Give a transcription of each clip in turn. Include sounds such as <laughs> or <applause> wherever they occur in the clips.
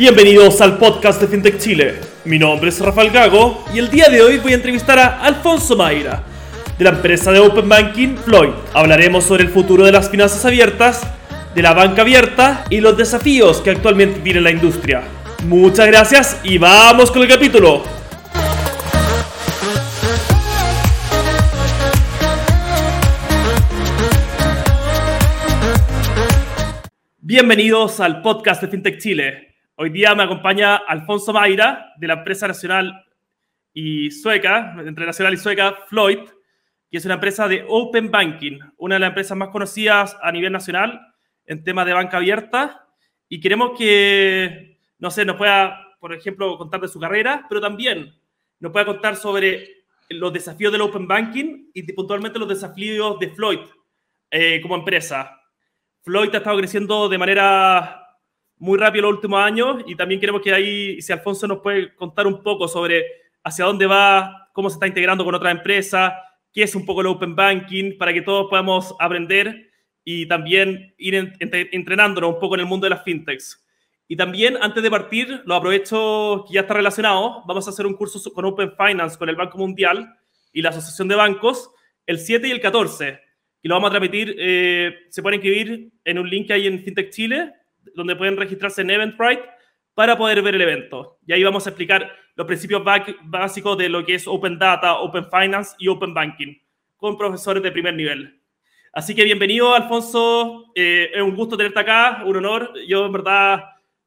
Bienvenidos al podcast de FinTech Chile. Mi nombre es Rafael Gago y el día de hoy voy a entrevistar a Alfonso Mayra, de la empresa de Open Banking Floyd. Hablaremos sobre el futuro de las finanzas abiertas, de la banca abierta y los desafíos que actualmente tiene la industria. Muchas gracias y vamos con el capítulo. Bienvenidos al podcast de FinTech Chile. Hoy día me acompaña Alfonso Mayra, de la empresa nacional y sueca, entre nacional y sueca, Floyd, que es una empresa de Open Banking, una de las empresas más conocidas a nivel nacional en temas de banca abierta. Y queremos que, no sé, nos pueda, por ejemplo, contar de su carrera, pero también nos pueda contar sobre los desafíos del Open Banking y puntualmente los desafíos de Floyd eh, como empresa. Floyd ha estado creciendo de manera muy rápido los últimos años y también queremos que ahí, si Alfonso nos puede contar un poco sobre hacia dónde va, cómo se está integrando con otra empresa, qué es un poco el Open Banking, para que todos podamos aprender y también ir entrenándonos un poco en el mundo de las fintechs. Y también, antes de partir, lo aprovecho que ya está relacionado, vamos a hacer un curso con Open Finance, con el Banco Mundial y la Asociación de Bancos, el 7 y el 14. Y lo vamos a transmitir, eh, se pueden inscribir en un link ahí en FinTech Chile, donde pueden registrarse en Eventbrite para poder ver el evento. Y ahí vamos a explicar los principios básicos de lo que es Open Data, Open Finance y Open Banking con profesores de primer nivel. Así que bienvenido, Alfonso. Eh, es un gusto tenerte acá, un honor. Yo, en verdad,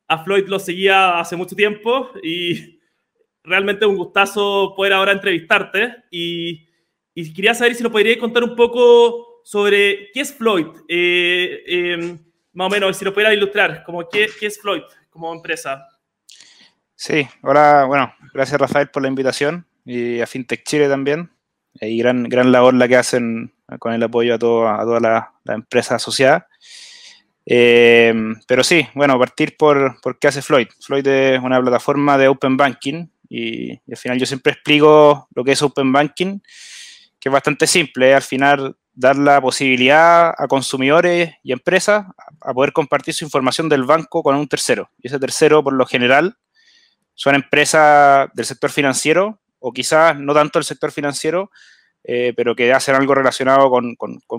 a Floyd lo seguía hace mucho tiempo y realmente un gustazo poder ahora entrevistarte. Y, quería saber si nos podrías contar un poco sobre qué es Floyd. Eh, em, más o menos, si lo pudiera ilustrar, como qué, qué es Floyd como empresa. Sí, ahora, bueno, gracias Rafael por la invitación y a FinTech Chile también. Y gran, gran labor la que hacen con el apoyo a, todo, a toda la, la empresa asociada. Eh, pero sí, bueno, partir por, por, qué hace Floyd. Floyd es una plataforma de Open Banking y, y, al final yo siempre explico lo que es Open Banking, que es bastante simple. Al final dar la posibilidad a consumidores y empresas a poder compartir su información del banco con un tercero. Y ese tercero, por lo general, son empresas del sector financiero o quizás no tanto del sector financiero, eh, pero que hacen algo relacionado con,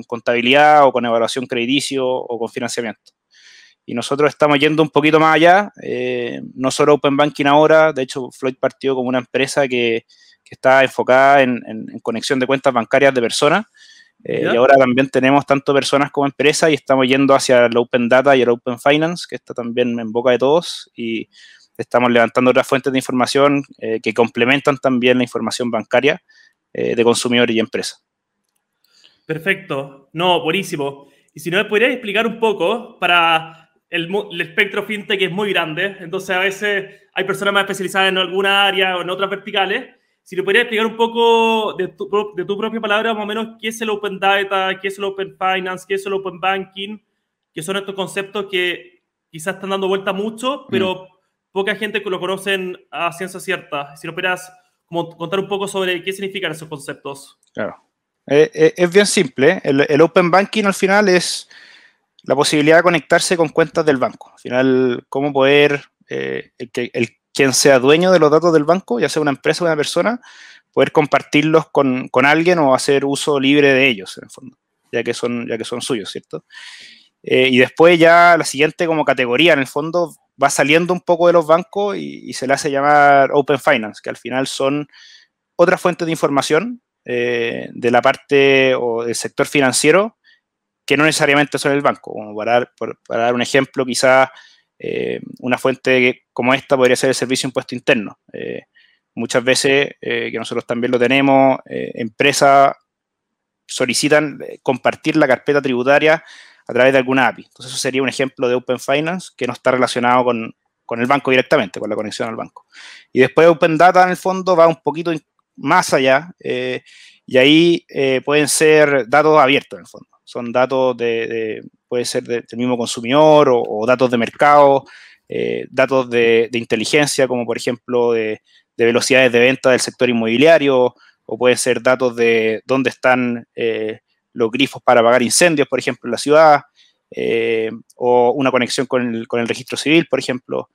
contabilidad o con evaluación crediticio o con financiamiento. Y nosotros estamos yendo un poquito más allá, eh, no solo Open Banking ahora, de hecho Floyd partió como una empresa que, está enfocada en, en conexión de cuentas bancarias de personas, eh, y ahora también tenemos tanto personas como empresas y estamos yendo hacia el Open Data y el Open Finance, que está también en boca de todos. Y estamos levantando otras fuentes de información eh, que complementan también la información bancaria eh, de consumidores y empresas. Perfecto. No, buenísimo. Y si no me podrías explicar un poco para el, el, espectro fintech es muy grande, entonces a veces hay personas más especializadas en alguna área o en otras verticales. Si le podrías explicar un poco de tu, de tu, propia palabra, más o menos, qué es el Open Data, qué es el Open Finance, qué es el Open Banking, que son estos conceptos que quizás están dando vuelta mucho, pero mm. poca gente lo conocen a ciencia cierta. Si lo pudieras como contar un poco sobre qué significan esos conceptos. Claro. Eh, eh, es bien simple. El, el, Open Banking al final es la posibilidad de conectarse con cuentas del banco. Al final, cómo poder, eh, el, el, quien sea dueño de los datos del banco, ya sea una empresa o una persona, poder compartirlos con, con alguien o hacer uso libre de ellos, en el fondo, ya que son, ya que son suyos, ¿cierto? Eh, y después ya la siguiente como categoría, en el fondo, va saliendo un poco de los bancos y, se le hace llamar Open Finance, que al final son otras fuentes de información eh, de la parte o del sector financiero que no necesariamente son el banco. Como para, para dar un ejemplo, quizás eh, una fuente como esta podría ser el servicio impuesto interno. Eh, muchas veces, eh, que nosotros también lo tenemos, empresas solicitan compartir la carpeta tributaria a través de alguna API. Entonces, eso sería un ejemplo de Open Finance que no está relacionado con, con el banco directamente, con la conexión al banco. Y después Open Data, en el fondo, va un poquito más allá y ahí pueden ser datos abiertos, en el fondo. Son datos de, puede ser del mismo consumidor o, datos de mercado, eh, datos de, inteligencia, como por ejemplo de, velocidades de venta del sector inmobiliario, o puede ser datos de dónde están eh, los grifos para pagar incendios, por ejemplo, en la ciudad, eh, o una conexión con el, registro civil, por ejemplo.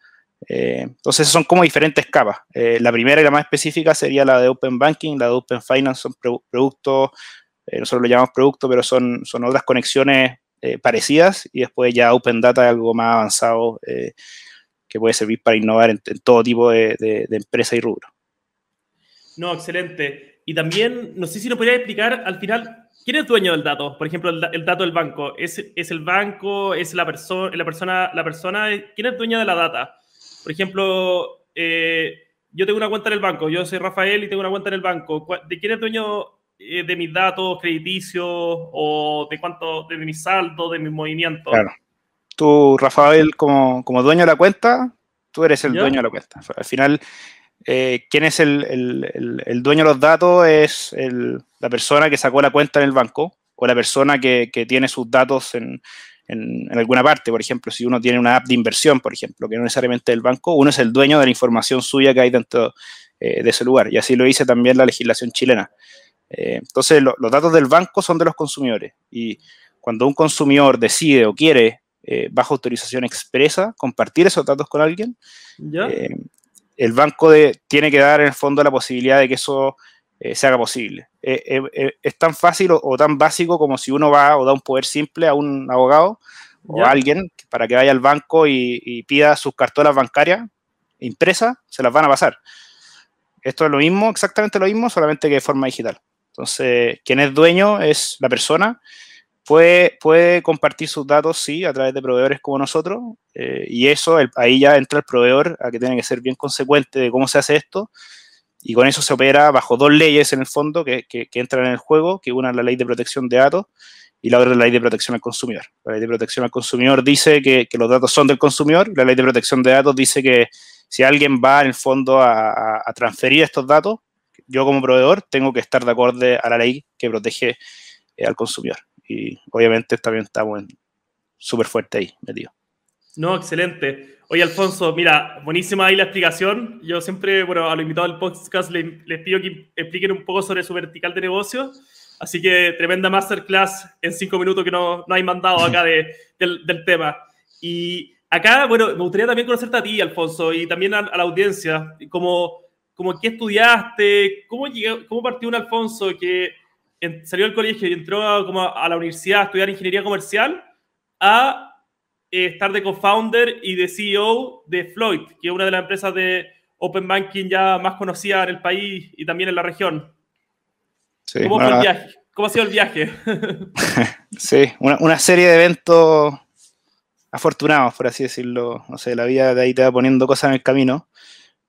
Entonces son como diferentes capas. La primera y la más específica sería la de Open Banking, la de Open Finance son productos, nosotros lo llamamos productos, pero son otras conexiones parecidas y después ya Open Data es algo más avanzado que puede servir para innovar en, todo tipo de, de, empresa y rubro. No, excelente. Y también, no sé si nos podría explicar al final, ¿quién es dueño del dato? Por ejemplo, el, dato del banco. ¿Es, ¿Es, el banco? ¿Es la, persona la persona? ¿La persona? ¿Quién es dueño de la data? Por ejemplo, eh, yo tengo una cuenta en el banco, yo soy Rafael y tengo una cuenta en el banco. ¿De quién es dueño eh, de mis datos crediticios o de cuánto, de mis saldos, de mis movimientos? Claro tú, Rafael, como, dueño de la cuenta, tú eres el dueño de la cuenta. Al final, eh, ¿quién es el, dueño de los datos? Es la persona que sacó la cuenta en el banco o la persona que, tiene sus datos en, alguna parte. Por ejemplo, si uno tiene una app de inversión, por ejemplo, que no necesariamente el banco, uno es el dueño de la información suya que hay dentro eh, de ese lugar. Y así lo dice también la legislación chilena. Eh, entonces, los datos del banco son de los consumidores. Y cuando un consumidor decide o quiere eh, bajo autorización expresa, compartir esos datos con alguien, eh, el banco tiene que dar en el fondo la posibilidad de que eso se haga posible. es tan fácil o, tan básico como si uno va o da un poder simple a un abogado o a alguien para que vaya al banco y, pida sus cartolas bancarias impresas, se las van a pasar. Esto es lo mismo, exactamente lo mismo, solamente que de forma digital. Entonces, quien es dueño es la persona Puede, compartir sus datos, sí, a través de proveedores como nosotros, eh, y eso, ahí ya entra el proveedor a que tiene que ser bien consecuente de cómo se hace esto, y con eso se opera bajo dos leyes en el fondo que, entran en el juego, que una es la ley de protección de datos y la otra es la ley de protección al consumidor. La ley de protección al consumidor dice que, los datos son del consumidor, la ley de protección de datos dice que si alguien va en el fondo a, a transferir estos datos, yo como proveedor tengo que estar de acuerdo a la ley que protege eh, al consumidor y obviamente también estamos súper fuerte ahí metido. No, excelente. Oye, Alfonso, mira, buenísima ahí la explicación. Yo siempre, bueno, a los invitados del podcast les, pido que expliquen un poco sobre su vertical de negocio. Así que tremenda masterclass en cinco minutos que no, no hay mandado acá de, <laughs> del, del, tema. Y acá, bueno, me gustaría también conocerte a ti, Alfonso, y también a, la audiencia. Como, como qué estudiaste, cómo, cómo partió un Alfonso que salió del colegio y entró a, como a la universidad a estudiar ingeniería comercial, a eh, estar de co-founder y de CEO de Floyd, que es una de las empresas de Open Banking ya más conocida en el país y también en la región. ¿Cómo, fue el viaje? ¿Cómo ha sido el viaje? <laughs> <laughs> sí, una, serie de eventos afortunados, por así decirlo. No sé, la vida de ahí te va poniendo cosas en el camino.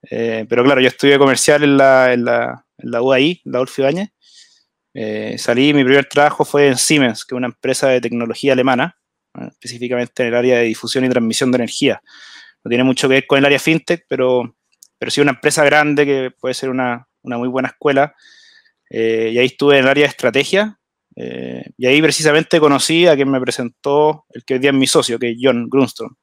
Eh, pero claro, yo estudié comercial en la, en la, en la UAI, la Ulfi Bañez, eh, salí, mi primer trabajo fue en Siemens, que es una empresa de tecnología alemana, específicamente en el área de difusión y transmisión de energía. No tiene mucho que ver con el área fintech, pero, pero sí una empresa grande que puede ser una, una muy buena escuela. Eh, y ahí estuve en el área de estrategia. Eh, y ahí precisamente conocí a quien me presentó el que hoy día es mi socio, que es John Grunstrom.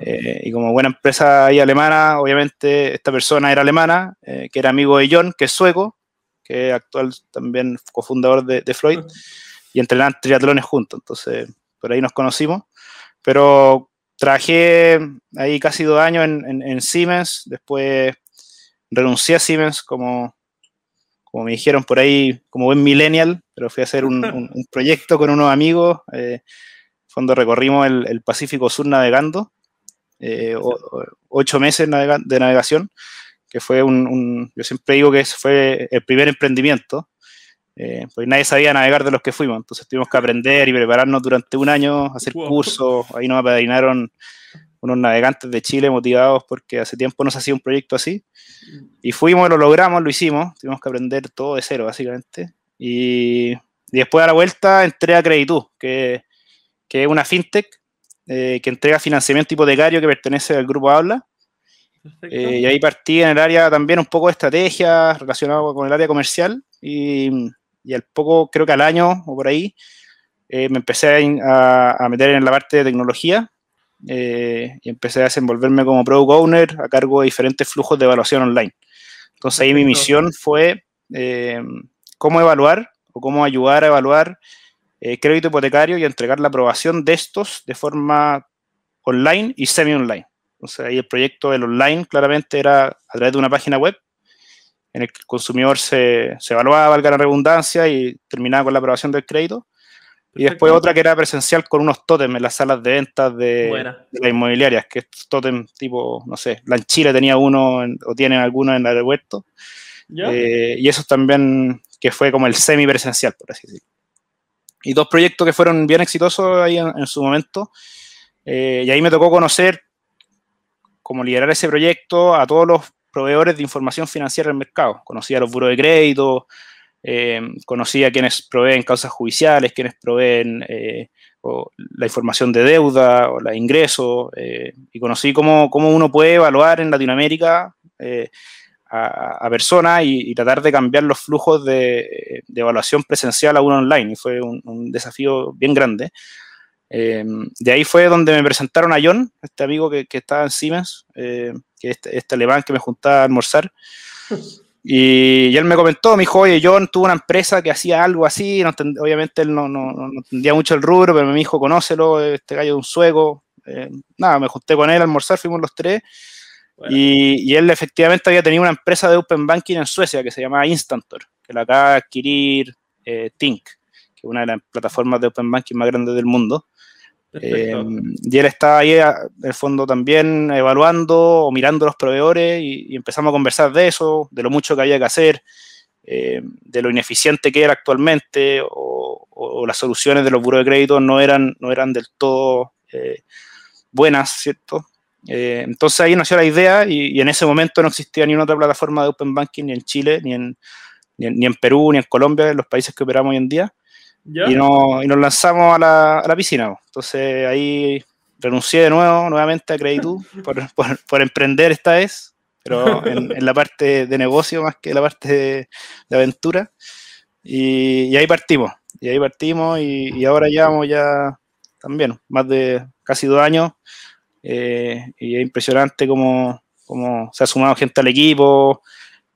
Y como buena empresa ahí alemana, obviamente esta persona era alemana, que era amigo de John, que es sueco, que es actual también cofundador de, de Floyd, y entrenaban triatlones juntos, entonces por ahí nos conocimos, pero trabajé ahí casi dos años en, Siemens, después renuncié a Siemens como, como me dijeron por ahí, como buen millennial, pero fui a hacer un, <laughs> proyecto con unos amigos, eh, fondo recorrimos el, Pacífico Sur navegando, eh, ocho meses de navegación, que fue un, yo siempre digo que fue el primer emprendimiento, eh, porque nadie sabía navegar de los que fuimos, entonces tuvimos que aprender y prepararnos durante un año, hacer cursos, ahí nos apadrinaron unos navegantes de Chile motivados porque hace tiempo no se hacía un proyecto así, y fuimos, lo logramos, lo hicimos, tuvimos que aprender todo de cero básicamente, y, después a la vuelta entré a Creditud, que, que es una fintech eh, que entrega financiamiento hipotecario que pertenece al grupo Habla, eh, y ahí partí en el área también un poco de estrategia relacionado con el área comercial y, y al poco, creo que al año o por ahí, eh, me empecé a, meter en la parte de tecnología eh, y empecé a desenvolverme como product owner a cargo de diferentes flujos de evaluación online. Entonces ahí mi misión fue cómo evaluar o cómo ayudar a evaluar crédito hipotecario y entregar la aprobación de estos de forma online y semi-online. Entonces ahí el proyecto del online claramente era a través de una página web en el que el consumidor se, se evaluaba, valga la redundancia, y terminaba con la aprobación del crédito. Y después otra que era presencial con unos tótems en las salas de ventas de, de las inmobiliarias, que es tótem tipo, no sé, la en Chile tenía uno o tienen algunos en el aeropuerto. Eh, y eso también, que fue como el semi-presencial, por así decirlo. Y dos proyectos que fueron bien exitosos ahí en, su momento. Eh, y ahí me tocó conocer cómo liderar ese proyecto a todos los proveedores de información financiera del mercado. Conocí a los buros de crédito, eh, conocí a quienes proveen causas judiciales, quienes proveen eh, la información de deuda o la ingreso, eh, y conocí cómo, cómo, uno puede evaluar en Latinoamérica a, personas y, tratar de cambiar los flujos de, evaluación presencial a uno online. Y fue un, desafío bien grande. de ahí fue donde me presentaron a John, este amigo que, que estaba en Siemens, que es este, este, alemán que me juntaba a almorzar. <laughs> Y, él me comentó, me dijo, oye, John tuvo una empresa que hacía algo así, obviamente él no, no, no, entendía mucho el rubro, pero me dijo, conócelo, este gallo de un sueco. Eh, nada, me junté con él a almorzar, fuimos los tres. Y, él efectivamente había tenido una empresa de Open Banking en Suecia que se llamaba Instantor, que la acaba de adquirir eh, Tink, que es una de las plataformas de Open Banking más grandes del mundo. Eh, y él estaba ahí, en el fondo, también evaluando o mirando los proveedores y, empezamos a conversar de eso, de lo mucho que había que hacer, eh, de lo ineficiente que era actualmente o, las soluciones de los buros de crédito no eran, no eran del todo eh, buenas, ¿cierto? Entonces ahí nació la idea y, en ese momento no existía ni una otra plataforma de Open Banking ni en Chile, ni en, ni en Perú, ni en Colombia, en los países que operamos hoy en día. Y, no, y, nos lanzamos a la, a la, piscina. Entonces ahí renuncié de nuevo, nuevamente a Creditud <laughs> por, por, emprender esta vez, pero en, en, la parte de negocio más que la parte de, aventura. Y, y, ahí partimos. Y ahí partimos y, y, ahora llevamos ya también más de casi dos años. Eh, y es impresionante cómo, cómo, se ha sumado gente al equipo,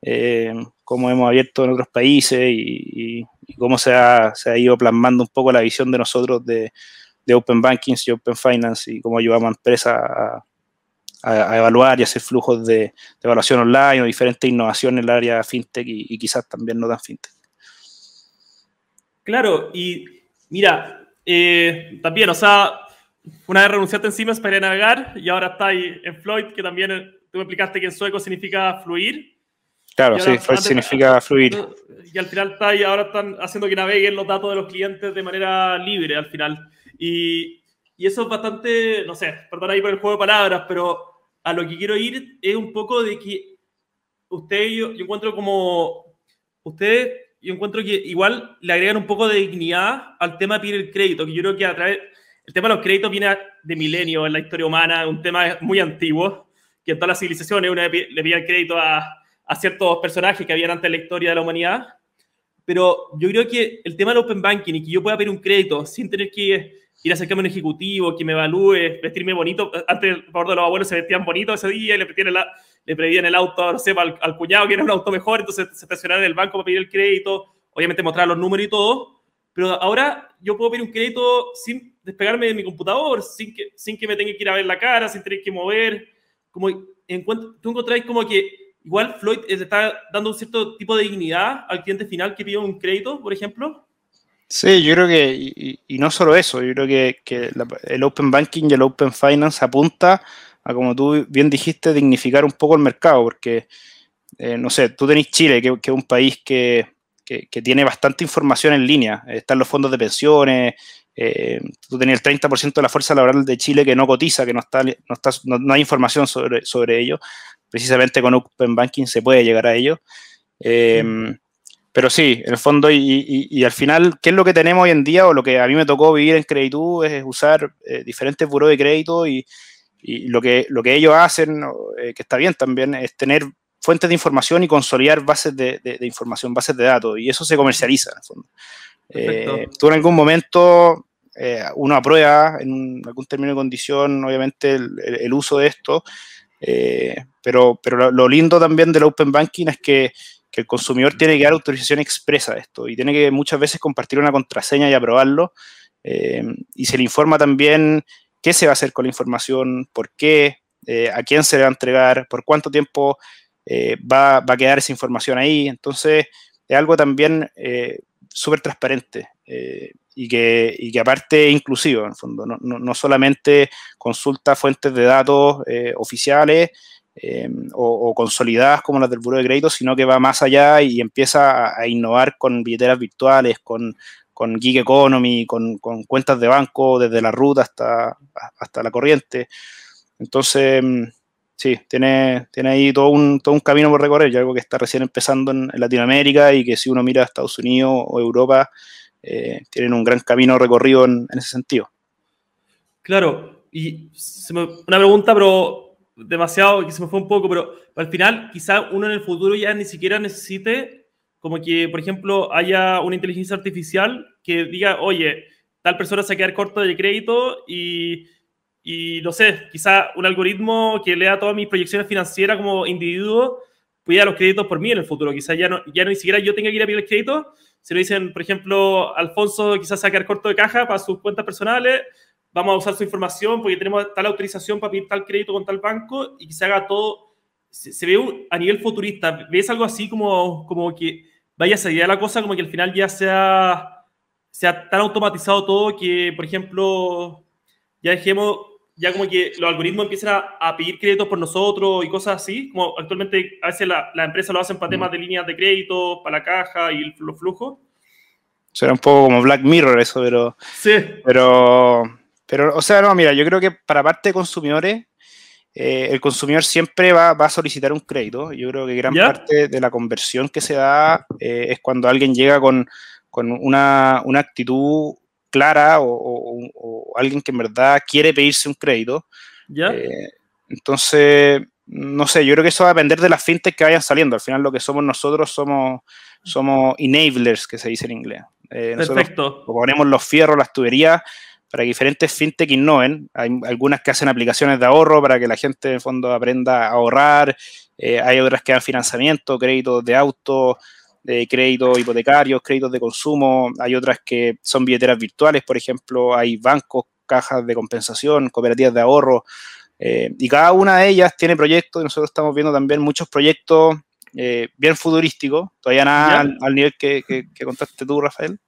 eh, cómo hemos abierto en otros países y, cómo se ha, se ha, ido plasmando un poco la visión de nosotros de, de Open Banking y Open Finance y cómo ayudamos a empresas a, evaluar y hacer flujos de, de, evaluación online o diferentes innovaciones en el área fintech y, quizás también no tan fintech. Claro, y mira, eh, también, o sea, una vez renunciaste encima es para navegar y ahora está ahí en Floyd, que también tú me explicaste que en sueco significa fluir. Claro, sí, significa fluir. Y al final está y ahora están haciendo que naveguen los datos de los clientes de manera libre al final. Y, y eso es bastante, no sé, perdón ahí por el juego de palabras, pero a lo que quiero ir es un poco de que usted, yo, yo encuentro como, usted, yo encuentro que igual le agregan un poco de dignidad al tema de pedir el crédito, que yo creo que a través, el tema de los créditos viene de milenio en la historia humana, un tema muy antiguo, que en todas las civilizaciones le pide el crédito a a ciertos personajes que habían antes en la historia de la humanidad. Pero yo creo que el tema del open banking y que yo pueda pedir un crédito sin tener que ir a acercarme a un ejecutivo, que me evalúe, vestirme bonito. Antes, por favor, los abuelos se vestían bonito ese día y le pedían el, le pedían el auto, no sé, al, cuñado que era un auto mejor, entonces se estacionaban en el banco para pedir el crédito, obviamente mostrar los números y todo. Pero ahora yo puedo pedir un crédito sin despegarme de mi computador, sin que, sin que me tenga que ir a ver la cara, sin tener que mover. Como tú encontráis como que igual Floyd está dando un cierto tipo de dignidad al cliente final que pide un crédito, por ejemplo. Sí, yo creo que, y, no solo eso, yo creo que, que el Open Banking y el Open Finance apunta a, como tú bien dijiste, dignificar un poco el mercado, porque, eh, no sé, tú tenés Chile, que, que es un país que, que, tiene bastante información en línea, están los fondos de pensiones, eh, tú tenías el 30% de la fuerza laboral de Chile que no cotiza, que no, está, no, está, no, hay información sobre, sobre ello precisamente con Open Banking se puede llegar a ello. Eh, pero sí, en el fondo, y, al final, ¿qué es lo que tenemos hoy en día? O lo que a mí me tocó vivir en Creditud es usar eh, diferentes buros de crédito y, lo, que, lo que ellos hacen, eh, que está bien también, es tener fuentes de información y consolidar bases de, información, bases de datos, y eso se comercializa en el fondo. tú en algún momento uno aprueba en algún término de condición, obviamente, el uso de esto, eh, pero pero lo, lindo también del Open Banking es que, que, el consumidor tiene que dar autorización expresa de esto y tiene que muchas veces compartir una contraseña y aprobarlo. Eh, y se le informa también qué se va a hacer con la información, por qué, a quién se le va a entregar, por cuánto tiempo va, va, a quedar esa información ahí. Entonces, es algo también súper transparente y que, y que aparte inclusivo, en el fondo, no, no, solamente consulta fuentes de datos eh, oficiales eh, o, consolidadas como las del Buro de Crédito, sino que va más allá y empieza a, innovar con billeteras virtuales, con, con Gig Economy, con, con, cuentas de banco desde la ruta hasta, hasta la corriente. Entonces, sí, tiene, tiene ahí todo un, todo un camino por recorrer, y algo que está recién empezando en, en Latinoamérica y que si uno mira a Estados Unidos o Europa, eh, tienen un gran camino recorrido en, ese sentido. Claro, y una pregunta, pero demasiado, que se me fue un poco, pero al final quizá uno en el futuro ya ni siquiera necesite como que, por ejemplo, haya una inteligencia artificial que diga, oye, tal persona se va a quedar corto de crédito y, y no sé, quizá un algoritmo que lea todas mis proyecciones financieras como individuo pida los créditos por mí en el futuro. Quizá ya no, ya no ni siquiera yo tenga que ir a pedir el crédito, si le dicen, por ejemplo, Alfonso quizás sacar corto de caja para sus cuentas personales, vamos a usar su información porque tenemos tal autorización para pedir tal crédito con tal banco y que se haga todo, se, ve a nivel futurista, ¿ves algo así como, como que vaya a salir la cosa, como que al final ya sea, sea tan automatizado todo que, por ejemplo, ya dejemos ya como que los algoritmos empiezan a, pedir créditos por nosotros y cosas así, como actualmente a veces la, la empresa lo hacen para temas de líneas de crédito, para la caja y los flujos. Será un poco como Black Mirror eso, pero... Sí. Pero, pero, o sea, no, mira, yo creo que para parte de consumidores, eh, el consumidor siempre va, va, a solicitar un crédito. Yo creo que gran parte de la conversión que se da eh, es cuando alguien llega con, con una, una actitud clara o, alguien que en verdad quiere pedirse un crédito. ¿Ya? Eh, entonces, no sé, yo creo que eso va a depender de las fintech que vayan saliendo. Al final lo que somos nosotros somos, somos enablers, que se dice en inglés. Eh, Perfecto. Ponemos los fierros, las tuberías para que diferentes fintech innoven. Hay algunas que hacen aplicaciones de ahorro para que la gente en el fondo aprenda a ahorrar. Eh, hay otras que dan financiamiento, créditos de auto, de créditos hipotecarios, créditos de consumo, hay otras que son billeteras virtuales, por ejemplo, hay bancos, cajas de compensación, cooperativas de ahorro, eh, y cada una de ellas tiene proyectos, y nosotros estamos viendo también muchos proyectos eh, bien futurísticos, todavía nada al, nivel que, contaste tú, Rafael,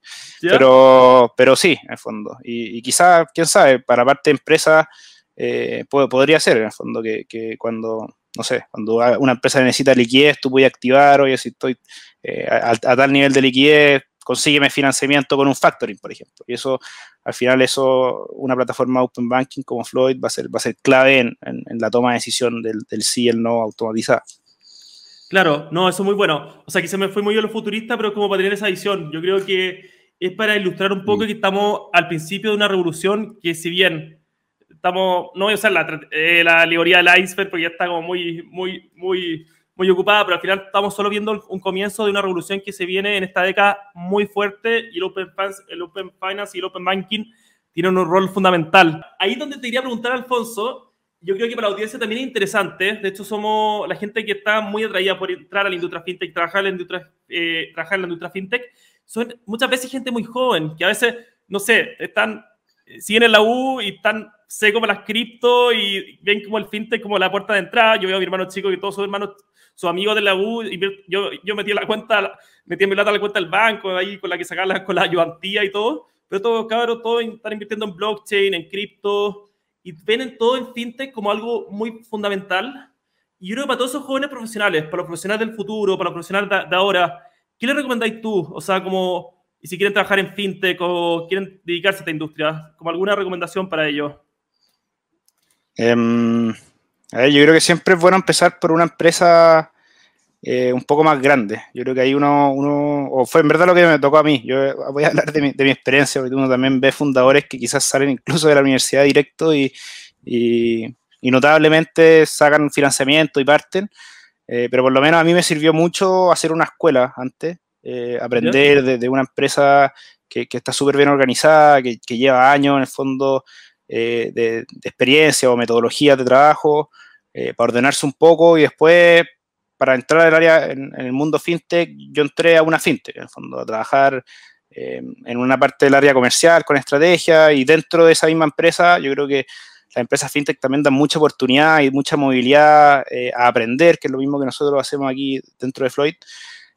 pero, pero sí, en el fondo, y, quizás, quién sabe, para parte de empresa eh, podría ser, en el fondo, que, que cuando no sé, cuando una empresa necesita liquidez, tú puedes activar, oye, si estoy eh, a, tal nivel de liquidez, consígueme financiamiento con un factoring, por ejemplo. Y eso, al final, eso, una plataforma Open Banking como Floyd va a ser, va a ser clave en, la toma de decisión del, del sí y el no automatizado. Claro, no, eso es muy bueno. O sea, se me fue muy a lo futurista, pero como para tener esa visión. Yo creo que es para ilustrar un poco mm. que estamos al principio de una revolución que si bien estamos, no voy a usar la, eh, la alegoría del iceberg porque ya está como muy, muy, muy, muy ocupada, pero al final estamos solo viendo un comienzo de una revolución que se viene en esta década muy fuerte y el Open, el open Finance y el Open Banking tienen un rol fundamental. Ahí donde te quería preguntar, Alfonso, yo creo que para la audiencia también es interesante, de hecho somos la gente que está muy atraída por entrar a la industria fintech, trabajar en la industria, eh, trabajar en la industria fintech, son muchas veces gente muy joven, que a veces, no sé, están, siguen en la U y están sé como las cripto y ven como el fintech como la puerta de entrada. Yo veo a mi hermano chico que todos sus hermanos, sus amigos de la U, y yo, yo metí la cuenta, metí mi plata la cuenta del banco, ahí con la que sacaba con la ayudantía y todo. Pero todos, cabros, todos están invirtiendo en blockchain, en cripto, y ven todo en fintech como algo muy fundamental. Y yo creo que para todos esos jóvenes profesionales, para los profesionales del futuro, para los profesionales de, ahora, ¿qué les recomendáis tú? O sea, como, y si quieren trabajar en fintech o quieren dedicarse a esta industria, como alguna recomendación para ellos. Em, a ver, yo creo que siempre es bueno empezar por una empresa eh, un poco más grande. Yo creo que ahí uno, uno, o fue en verdad lo que me tocó a mí. Yo voy a hablar de mi, de mi experiencia, porque uno también ve fundadores que quizás salen incluso de la universidad directo y, y, notablemente sacan financiamiento y parten. Eh, pero por lo menos a mí me sirvió mucho hacer una escuela antes, eh, aprender de, de, una empresa que, que está súper bien organizada, que, que, lleva años en el fondo eh, de, experiencia o metodologías de trabajo eh, para ordenarse un poco y después para entrar al área en, el mundo fintech, yo entré a una fintech, en el fondo, a trabajar eh, en una parte del área comercial con estrategia y dentro de esa misma empresa yo creo que las empresas fintech también dan mucha oportunidad y mucha movilidad eh, a aprender, que es lo mismo que nosotros hacemos aquí dentro de Floyd.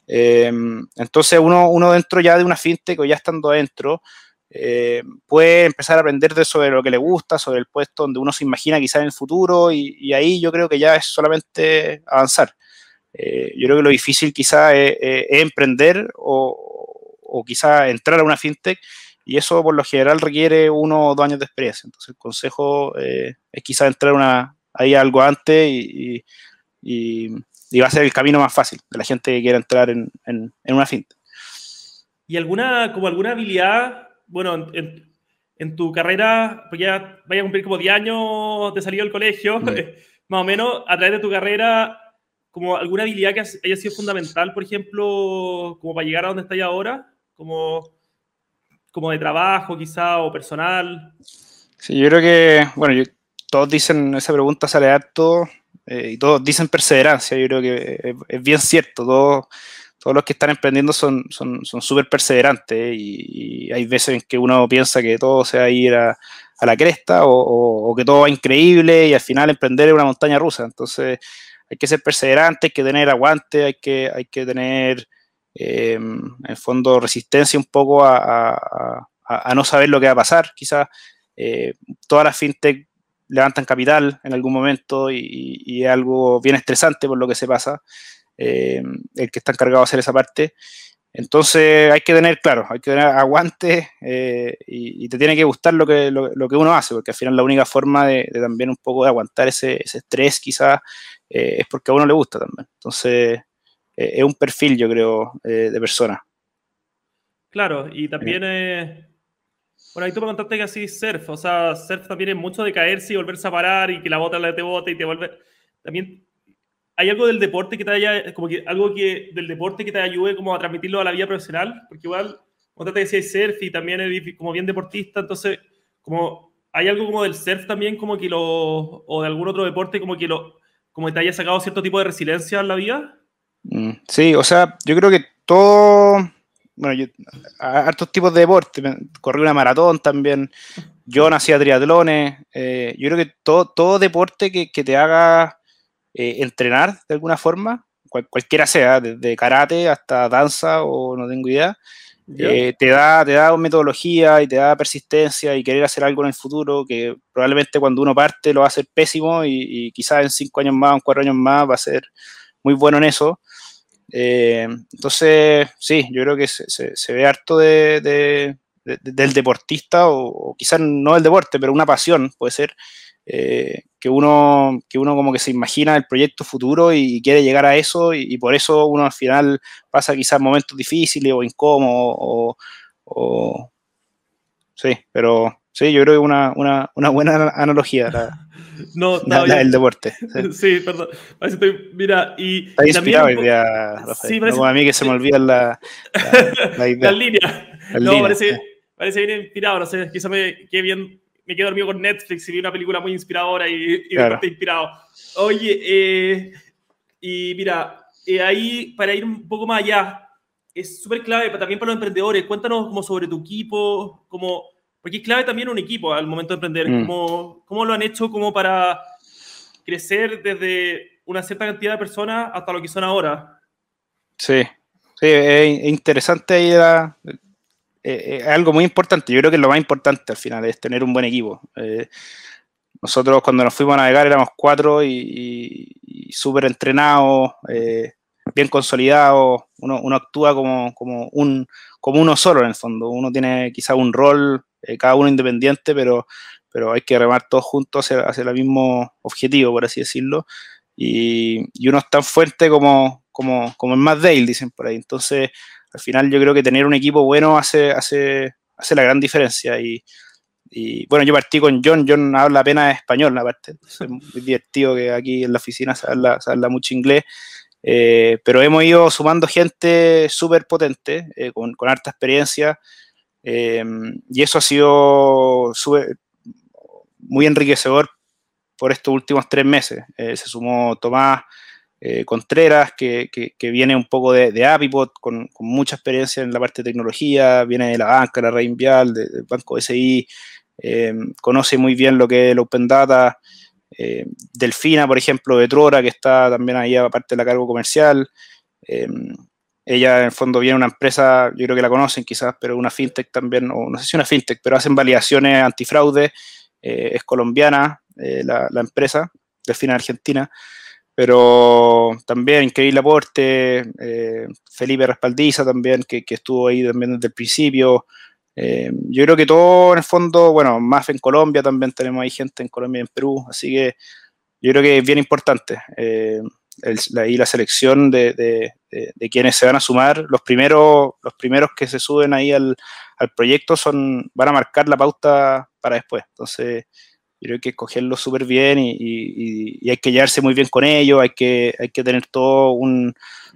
Eh, entonces, uno, uno dentro ya de una fintech o ya estando adentro, eh, puede empezar a aprender de sobre lo que le gusta, sobre el puesto donde uno se imagina quizás en el futuro y, ahí yo creo que ya es solamente avanzar. yo creo que lo difícil quizás es, emprender o, o quizás entrar a una fintech y eso por lo general requiere uno o dos años de experiencia. Entonces el consejo eh, es quizás entrar una, ahí algo antes y, va a ser el camino más fácil de la gente que quiera entrar en, una finta. ¿Y alguna, como alguna habilidad, bueno, en, tu carrera, pues ya vaya a cumplir como 10 años de salir del colegio, <laughs> más o menos, a través de tu carrera, como alguna habilidad que haya sido fundamental, por ejemplo, como para llegar a donde estás ahora, como como de trabajo quizá o personal? Sí, yo creo que, bueno, todos dicen, esa pregunta sale harto eh, y todos dicen perseverancia, yo creo que es, bien cierto, todos, todos los que están emprendiendo son súper son, perseverantes y, hay veces en que uno piensa que todo se va a ir a, la cresta o, que todo va increíble y al final emprender es una montaña rusa, entonces hay que ser perseverante, hay que tener aguante, hay que, hay que tener eh, en fondo resistencia un poco a, no saber lo que va a pasar. Quizás eh, todas las fintech levantan capital en algún momento y, es algo bien estresante por lo que se pasa, eh, el que está encargado de hacer esa parte. Entonces hay que tener, claro, hay que tener aguante y, te tiene que gustar lo que, lo, que uno hace, porque al final la única forma de, también un poco de aguantar ese, ese estrés quizás es porque a uno le gusta también. Entonces es un perfil, yo creo, eh, de persona. Claro, y también, eh, bueno, ahí tú me contaste que así surf, o sea, surf también es mucho de caerse y volverse a parar y que la bota la te bote y te vuelve. También hay algo del deporte que te haya, como que algo que del deporte que te ayude como a transmitirlo a la vida profesional, porque igual, como te decía, surf y también es como bien deportista, entonces, como hay algo como del surf también, como que lo, o de algún otro deporte, como que lo, como que te haya sacado cierto tipo de resiliencia en la vida. Mm, sí, o sea, yo creo que todo, bueno, yo, hartos tipos de deporte, corrí una maratón también, yo nací a triatlones, eh, yo creo que todo, todo deporte que, te haga eh, entrenar de alguna forma, cualquiera sea, desde karate hasta danza o no tengo idea, eh, te, da, te da metodología y te da persistencia y querer hacer algo en el futuro que probablemente cuando uno parte lo va a hacer pésimo y, y quizás en cinco años más, en cuatro años más va a ser muy bueno en eso. Eh, entonces, sí, yo creo que se, ve harto de, del deportista, o, quizás no del deporte, pero una pasión puede ser, eh, que, uno, que uno como que se imagina el proyecto futuro y, quiere llegar a eso, y, por eso uno al final pasa quizás momentos difíciles o incómodos, o, sí, pero sí, yo creo que una, una, una buena analogía. <laughs> No, no el deporte. <laughs> Sí, perdón. mira, y. Está inspirado hoy día, Rafael. Sí, parece, no, a mí que se me olvida la, la, <laughs> idea. Las líneas. no, parece, parece bien inspirado. No sé, quizá me quedé bien. Me quedé dormido con Netflix y vi una película muy inspiradora y, y claro. inspirado. Oye, eh, y mira, eh, ahí para ir un poco más allá, es súper clave también para los emprendedores. Cuéntanos como sobre tu equipo, como porque es clave también un equipo al momento de emprender. Mm. ¿Cómo, ¿Cómo, lo han hecho como para crecer desde una cierta cantidad de personas hasta lo que son ahora? Sí, sí, es interesante ahí eh, eh, es algo muy importante. Yo creo que lo más importante al final es tener un buen equipo. Eh, nosotros cuando nos fuimos a navegar éramos cuatro y, súper entrenados, bien consolidados. Uno, uno actúa como, como, un, como uno solo en el fondo. Uno tiene quizá un rol eh, cada uno independiente, pero, pero hay que remar todos juntos hacia, el mismo objetivo, por así decirlo. Y, uno es tan fuerte como, como, como el más débil, dicen por ahí. Entonces, al final yo creo que tener un equipo bueno hace, hace, hace la gran diferencia. Y, bueno, yo partí con John, John habla apenas español, aparte. Es muy divertido que aquí en la oficina se habla, mucho inglés. Eh, pero hemos ido sumando gente súper potente, eh, con, con, harta experiencia, Em, y eso ha sido muy enriquecedor por estos últimos tres meses. Eh, se sumó Tomás eh, Contreras, que, viene un poco de, de Apipot, con, mucha experiencia en la parte de tecnología, viene de la banca, la Reinvial, del Banco SI, conoce muy bien lo que es el Open Data, Delfina, por ejemplo, de Trora, que está también ahí aparte de la cargo comercial. ella en fondo viene de una empresa, yo creo que la conocen quizás, pero una fintech también, o no sé si una fintech, pero hacen validaciones antifraude, es colombiana la empresa, Delfina Argentina pero también increíble aporte, eh, Felipe Respaldiza también, que, estuvo ahí también desde el principio. Eh, yo creo que todo en el fondo, bueno, más en Colombia también tenemos ahí gente en Colombia y en Perú, así que yo creo que es bien importante. Eh, ahí la selección de, quienes se van a sumar, los primeros, los primeros que se suben ahí al, al proyecto son, van a marcar la pauta para después. Entonces, yo creo que escogerlo súper bien y, hay que llevarse muy bien con ellos, hay que, tener todo un,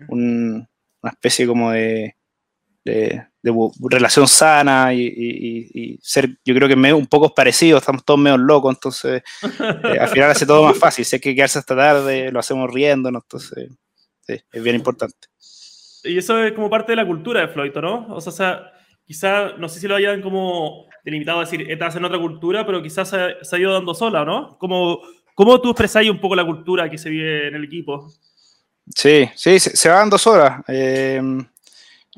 una especie como de, relación sana y, ser, yo creo que un poco parecidos, estamos todos medio locos, entonces eh, al final hace todo más fácil, si hay que quedarse hasta tarde, lo hacemos riendo, entonces sí, es bien importante. Y eso es como parte de la cultura de Floyd, ¿no? O sea, quizá, no sé si lo hayan como delimitado a decir, estás en otra cultura, pero quizás se, ha ido dando sola, ¿no? ¿Cómo, cómo tú expresáis un poco la cultura que se vive en el equipo? Sí, sí, se, va dando sola. Eh,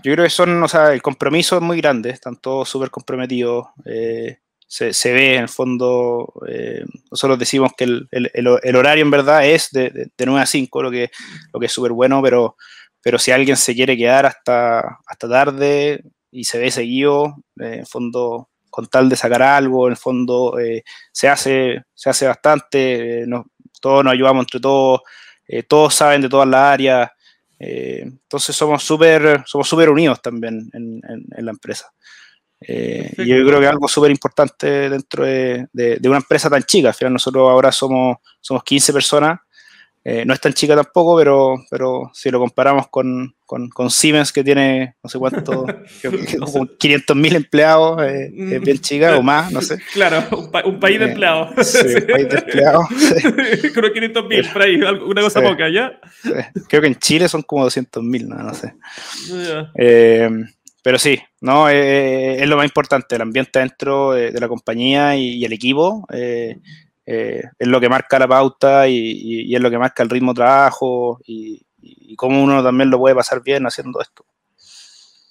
yo creo que son, o sea, el compromiso es muy grande, están todos súper comprometidos. Eh, se, ve en el fondo, eh, nosotros decimos que el, el, horario en verdad es de, de, 9 a 5, lo que, lo que es súper bueno, pero, pero si alguien se quiere quedar hasta, hasta tarde y se ve seguido, en el fondo con tal de sacar algo, en el fondo eh, se, hace, se hace bastante, eh, todos nos ayudamos entre todos, eh, todos saben de todas las áreas, entonces somos súper somos super unidos también en, la empresa. y yo creo que es algo súper importante dentro de, de, una empresa tan chica, al final nosotros ahora somos, somos 15 personas, eh, no es tan chica tampoco, pero, pero si lo comparamos con, con, Siemens, que tiene no sé cuánto, <laughs> 500 mil empleados, eh, es bien chica o más, no sé. Claro, un, país de eh, empleados. Sí, un país de <laughs> empleados. <laughs> Creo 500 mil, por ahí, una cosa poca, ¿ya? Creo que en Chile son como 200 mil, no, no sé. pero sí, no es lo más importante, el ambiente dentro de, la compañía y, y el equipo. Eh, es lo que marca la pauta y, es lo que marca el ritmo de trabajo y, cómo uno también lo puede pasar bien haciendo esto.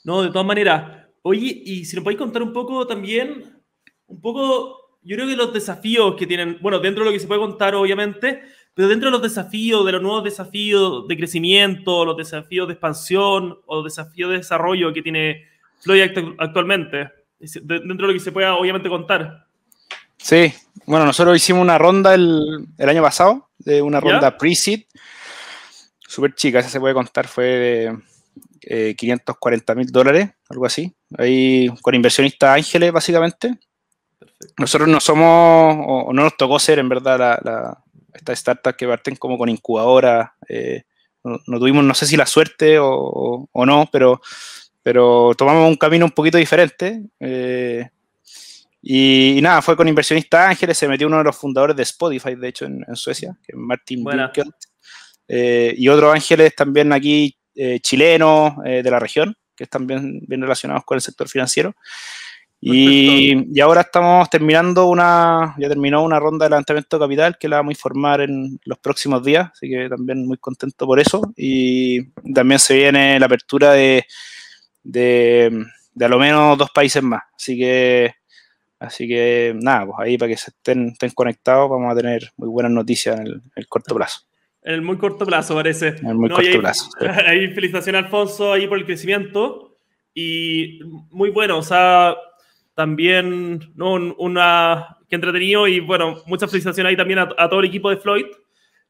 No, de todas maneras. Oye, y si nos podéis contar un poco también, un poco, yo creo que los desafíos que tienen, bueno, dentro de lo que se puede contar, obviamente, pero dentro de los desafíos, de los nuevos desafíos de crecimiento, los desafíos de expansión o los desafíos de desarrollo que tiene Floyd actualmente, dentro de lo que se pueda, obviamente, contar. Sí, bueno, nosotros hicimos una ronda el, año pasado, de una ronda pre-seed, súper chica, esa se puede contar, fue de 540 eh, mil dólares, algo así, ahí con inversionistas ángeles, básicamente. Nosotros no somos, o no nos tocó ser en verdad la, la estas startups que parten como con incubadora, eh, no, tuvimos, no sé si la suerte o, no, pero, pero tomamos un camino un poquito diferente. Eh, y, nada, fue con inversionista ángeles, se metió uno de los fundadores de Spotify, de hecho, en, Suecia, que es Martin Winkelt. Eh, y otros ángeles también aquí eh, chilenos eh, de la región, que están bien, bien relacionados con el sector financiero. Y, y, ahora estamos terminando una, ya terminó una ronda de levantamiento de capital que la vamos a informar en los próximos días, así que también muy contento por eso. Y también se viene la apertura de, de, de a lo menos dos países más, así que Así que nada, pues ahí para que se estén, estén conectados vamos a tener muy buenas noticias en el, corto plazo. En el muy corto plazo, parece. En el muy corto plazo. <laughs> Ahí felicitaciones, Alfonso, ahí por el crecimiento. Y muy bueno, o sea, también ¿no? una que entretenido y bueno, muchas felicitaciones ahí también a, a, todo el equipo de Floyd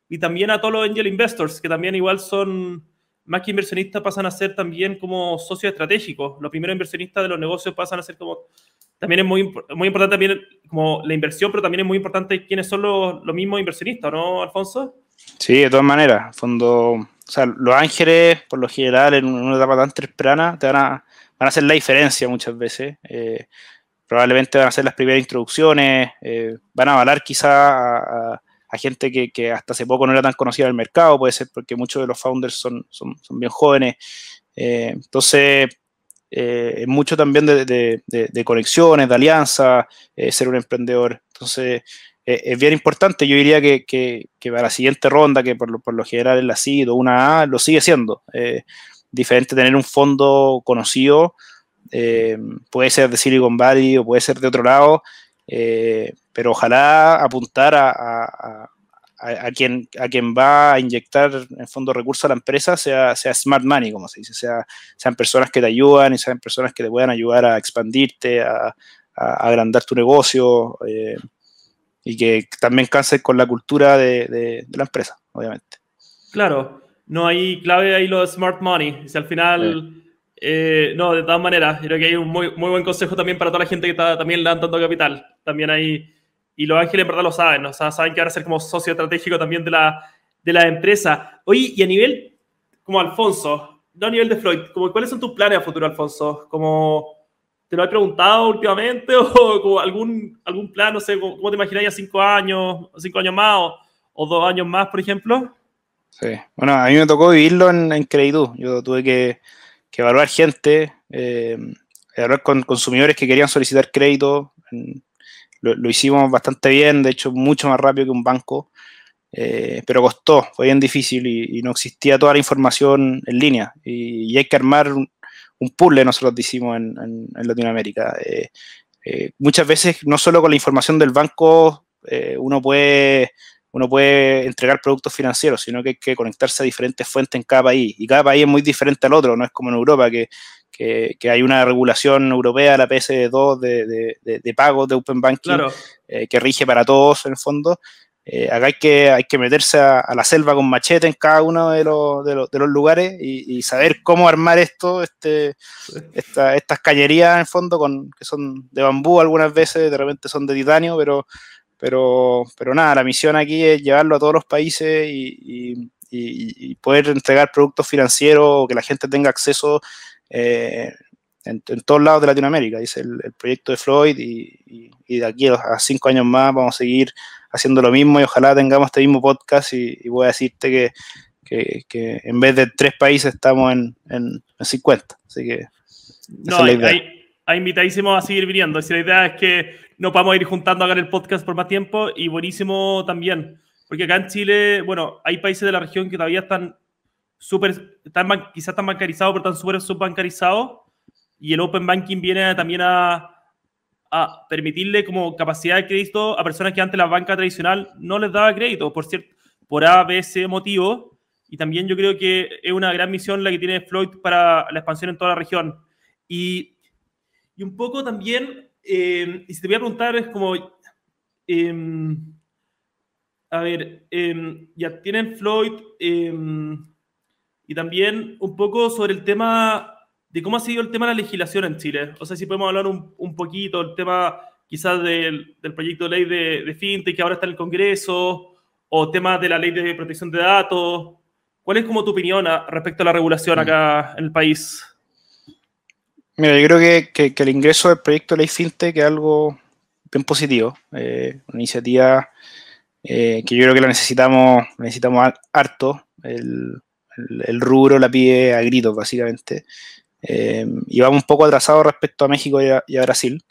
y también a todos los angel investors, que también igual son, más que inversionistas, pasan a ser también como socios estratégicos. Los primeros inversionistas de los negocios pasan a ser como también es muy, muy importante también como la inversión, pero también es muy importante quiénes son los, los mismos inversionistas, ¿no, Alfonso? Sí, de todas maneras. Fondo, o sea, los ángeles, por lo general, en una etapa tan temprana, te van a, van a hacer la diferencia muchas veces. Eh, probablemente van a hacer las primeras introducciones, eh, van a avalar quizá a, gente que, que, hasta hace poco no era tan conocida en el mercado, puede ser porque muchos de los founders son, son, son bien jóvenes. Eh, entonces, eh, mucho también de, conexiones, de alianza, eh, ser un emprendedor. Entonces, eh, es bien importante. Yo diría que, para la siguiente ronda, que por lo, por lo general es la CID o una A, lo sigue siendo. diferente tener un fondo conocido, puede ser de Silicon Valley o puede ser de otro lado, pero ojalá apuntar a, quien, a quien va a inyectar en fondo recursos a la empresa sea, sea smart money, como se dice, sea, sean personas que te ayudan y sean personas que te puedan ayudar a expandirte, a, agrandar tu negocio eh, y que también canses con la cultura de, la empresa, obviamente. Claro, no hay clave ahí lo de smart money. Si al final, eh, no, de todas maneras, creo que hay un muy, muy buen consejo también para toda la gente que está también levantando capital. También hay y los ángeles en verdad lo saben, o sea, saben que van a ser como socio estratégico también de la, de la empresa. Oye, y a nivel, como Alfonso, no a nivel de Floyd, como, ¿cuáles son tus planes a futuro, Alfonso? Como, ¿Te lo he preguntado últimamente <laughs> o algún, algún plan, no sé, cómo te imagináis a cinco años, cinco años más o, dos años más, por ejemplo? Sí, bueno, a mí me tocó vivirlo en, en Yo tuve que, que evaluar gente, eh, con consumidores que querían solicitar crédito lo, hicimos bastante bien, de hecho mucho más rápido que un banco, eh, pero costó, fue bien difícil y, no existía toda la información en línea y, hay que armar un, puzzle, nosotros decimos en, en, Latinoamérica. Eh, eh, muchas veces no solo con la información del banco uno puede uno puede entregar productos financieros, sino que hay que conectarse a diferentes fuentes en cada país. Y cada país es muy diferente al otro, no es como en Europa, que que, hay una regulación europea, la PS2, de, de, de, pagos de Open Banking, eh, que rige para todos en el fondo. Eh, acá hay que, hay que meterse a, la selva con machete en cada uno de los, de los, lugares y, saber cómo armar esto, este, estas cañerías en el fondo, con, que son de bambú algunas veces, de repente son de titanio, pero, pero, pero nada, la misión aquí es llevarlo a todos los países y, y poder entregar productos financieros o que la gente tenga acceso eh, en, todos lados de Latinoamérica, dice el, proyecto de Floyd, y, de aquí a cinco años más vamos a seguir haciendo lo mismo y ojalá tengamos este mismo podcast y, voy a decirte que, que, en vez de tres países estamos en, en, 50. Así que... No, hay, hay, invitadísimos a seguir viniendo. Si la idea es que no podamos ir juntando a hacer el podcast por más tiempo y buenísimo también. Porque acá en Chile, bueno, hay países de la región que todavía están súper, quizás están bancarizados, pero están súper subbancarizados. Y el Open Banking viene también a, a, permitirle como capacidad de crédito a personas que antes la banca tradicional no les daba crédito, por cierto, por A, B, C motivo. Y también yo creo que es una gran misión la que tiene Floyd para la expansión en toda la región. Y, y un poco también, eh, y si te voy a preguntar, es como, eh, a ver, eh, ya tienen Floyd, y también un poco sobre el tema de cómo ha sido el tema de la legislación en Chile. O sea, si podemos hablar un, un poquito del tema quizás del, del proyecto de ley de, de FinTech que ahora está en el Congreso, o temas de la ley de protección de datos. ¿Cuál es como tu opinión respecto a la regulación acá en el país? Mira, yo creo que, que, el ingreso del proyecto de ley FinTech es algo bien positivo, eh, una iniciativa eh, que yo creo que la necesitamos, necesitamos harto. El, el, rubro la pide a gritos, básicamente. Eh, y vamos un poco atrasados respecto a México y a, Brasil.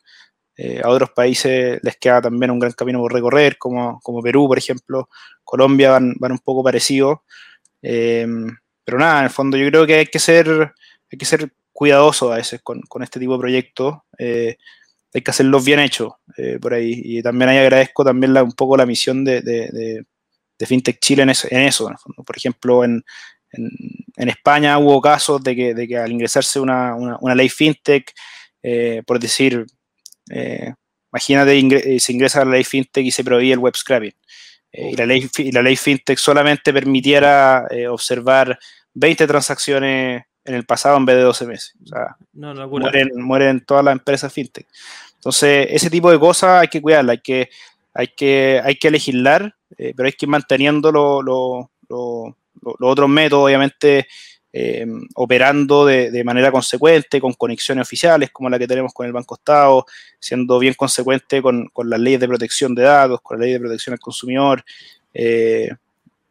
Eh, a otros países les queda también un gran camino por recorrer, como, como Perú, por ejemplo. Colombia van, van un poco parecidos. Eh, pero nada, en el fondo yo creo que hay que ser, hay que ser cuidadoso a veces con, con este tipo de proyectos. hay que hacerlos bien hechos por ahí. Y también ahí agradezco también un poco la misión de, de, de FinTech Chile en eso. En eso en fondo. Por ejemplo, en, en, España hubo casos de que, de que al ingresarse una, una, ley fintech, eh, por decir, eh, imagínate, eh, se ingresa la ley fintech y se prohíbe el web scrapping. y, la ley, y la ley fintech solamente permitiera observar 20 transacciones en el pasado en vez de 12 meses. O sea, mueren, mueren, todas las empresas fintech. Entonces, ese tipo de cosas hay que cuidarla, hay que, hay que, hay que legislar, pero hay que ir manteniendo lo, lo, los otros métodos, obviamente, eh, operando de, manera consecuente, con conexiones oficiales como la que tenemos con el Banco Estado, siendo bien consecuente con, las leyes de protección de datos, con la ley de protección al consumidor. Eh,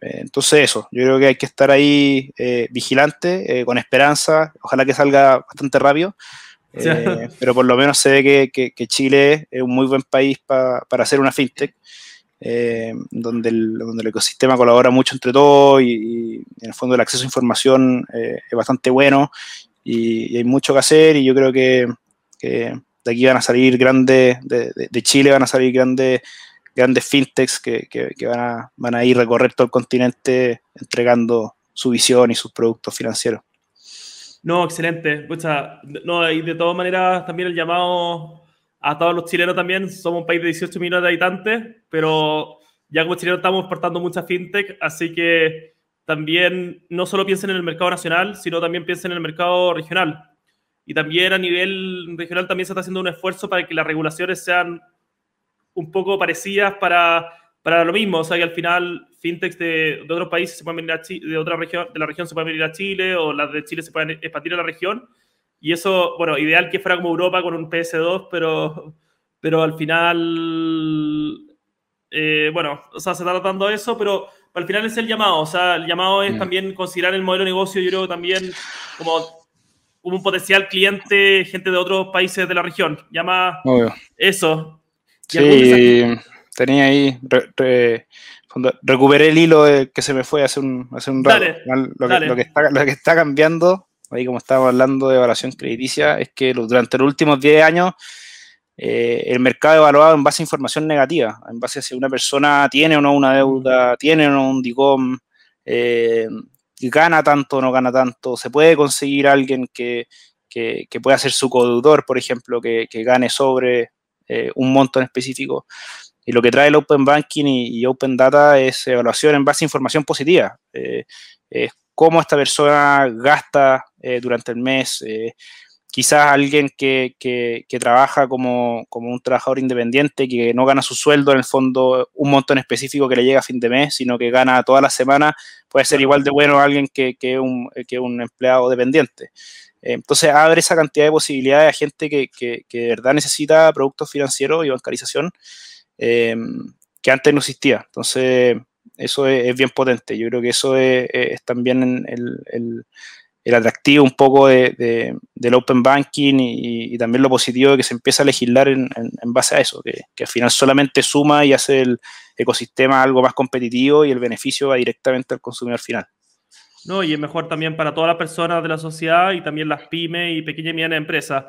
entonces eso, yo creo que hay que estar ahí vigilante, con esperanza, ojalá que salga bastante rápido, <laughs> pero por lo menos se ve que, Chile es un muy buen país para hacer una fintech. Donde, el, donde el ecosistema colabora mucho entre todos y, en el fondo el acceso a información es bastante bueno y, hay mucho que hacer y yo creo que, de aquí van a salir grandes, de, Chile van a salir grandes, grandes fintechs que, van, a, van a ir recorrer todo el continente entregando su visión y sus productos financieros. No, excelente. no, y de todas maneras también el llamado a todos los chilenos también. Somos un país de 18 millones de habitantes, pero ya como chilenos estamos exportando mucha fintech, así que también no solo piensen en el mercado nacional, sino también piensen en el mercado regional. Y también a nivel regional también se está haciendo un esfuerzo para que las regulaciones sean un poco parecidas para, para lo mismo. O sea, que al final fintechs de, de otros países se pueden venir a Chile, de otra región, de la región se pueden venir a Chile o las de Chile se pueden expandir a la región. Y eso, bueno, ideal que fuera como Europa con un PS2, pero, pero al final, eh, bueno, o sea, se está tratando eso, pero al final es el llamado. O sea, el llamado es mm. también considerar el modelo de negocio, yo creo también como, un potencial cliente, gente de otros países de la región. Llama eso. Sí, tenía ahí, recuperé el hilo que se me fue hace un, hace un rato. lo, que, está, lo que está cambiando, ahí como estábamos hablando de evaluación crediticia, es que durante los últimos 10 años eh, el mercado evaluado en base a información negativa, en base a si una persona tiene o no una deuda, tiene o no un DICOM, eh, gana tanto o no gana tanto, se puede conseguir alguien que, que, pueda ser su codeudor, por ejemplo, que, gane sobre eh, un monto en específico. Y lo que trae el Open Banking y, Open Data es evaluación en base a información positiva. es cómo esta persona gasta durante el mes, quizás alguien que, trabaja como, un trabajador independiente, que no gana su sueldo en el fondo un montón específico que le llega a fin de mes, sino que gana toda la semana, puede ser igual de bueno alguien que, que, un, un empleado dependiente. Eh, entonces abre esa cantidad de posibilidades a gente que, de verdad necesita productos financieros y bancarización eh, que antes no existía. Entonces eso es, bien potente. Yo creo que eso es, también el el atractivo un poco de, del open banking y, también lo positivo de que se empieza a legislar en, base a eso, que, al final solamente suma y hace el ecosistema algo más competitivo y el beneficio va directamente al consumidor final. No, y es mejor también para todas las personas de la sociedad y también las pymes y pequeñas y medianas empresas.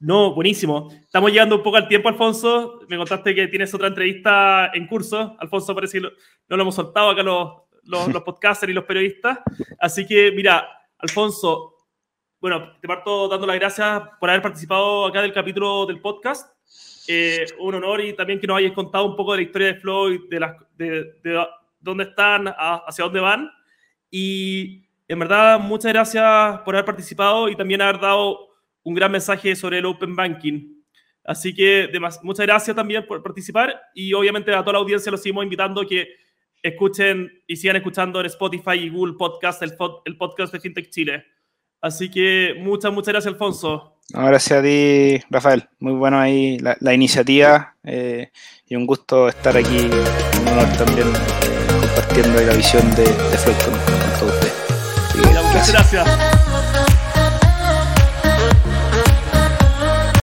No, buenísimo. Estamos llegando un poco al tiempo, Alfonso. Me contaste que tienes otra entrevista en curso. Alfonso, parece que no lo hemos soltado acá los, los, los podcasters y los periodistas. Así que, mira, Alfonso, bueno, te parto dando las gracias por haber participado acá del capítulo del podcast. Eh, un honor y también que nos hayas contado un poco de la historia de Floyd, de, las, de, dónde están, hacia dónde van. Y en verdad, muchas gracias por haber participado y también haber dado un gran mensaje sobre el Open Banking. Así que muchas gracias también por participar y obviamente a toda la audiencia los seguimos invitando a que escuchen y sigan escuchando en Spotify y Google Podcast, el, el podcast de FinTech Chile. Así que muchas, muchas gracias, Alfonso. gracias a ti, Rafael. Muy bueno ahí la, iniciativa eh, y un gusto estar aquí. Un honor también compartiendo la visión de, de con, todos ustedes. muchas gracias.